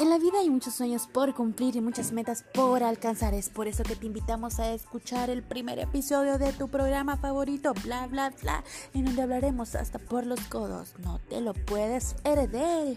En la vida hay muchos sueños por cumplir y muchas metas por alcanzar. Es por eso que te invitamos a escuchar el primer episodio de tu programa favorito, bla, bla, bla, en donde hablaremos hasta por los codos. No te lo puedes perder.